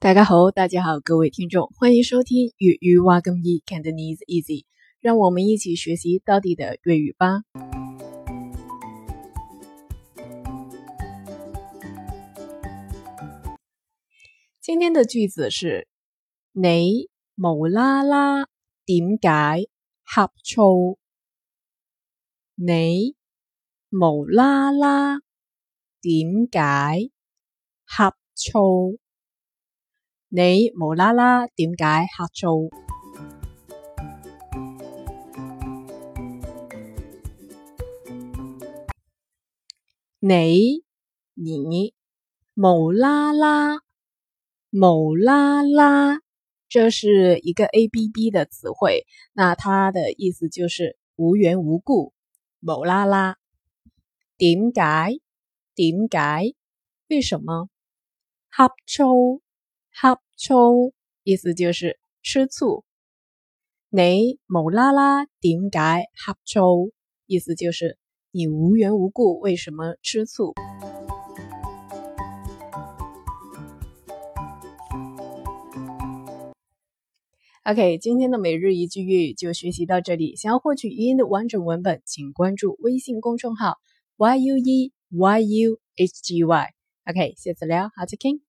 大家好，大家好，各位听众，欢迎收听粤语挖根易 Cantonese Easy，让我们一起学习到底的粤语吧。今天的句子是：你无啦啦点解呷醋？你无啦啦点解呷醋？你无啦啦点解呷醋？你你无啦啦无啦啦，这是一个 A B B 的词汇，那它的意思就是无缘无故，无啦啦。点解？点解？为什么？呷醋。呷醋意思就是吃醋，你无啦啦点解呷醋？意思就是你无缘无故为什么吃醋？OK，今天的每日一句粤语就学习到这里。想要获取语音的完整文本，请关注微信公众号 y u e y u h g y。OK，下次聊，好再见。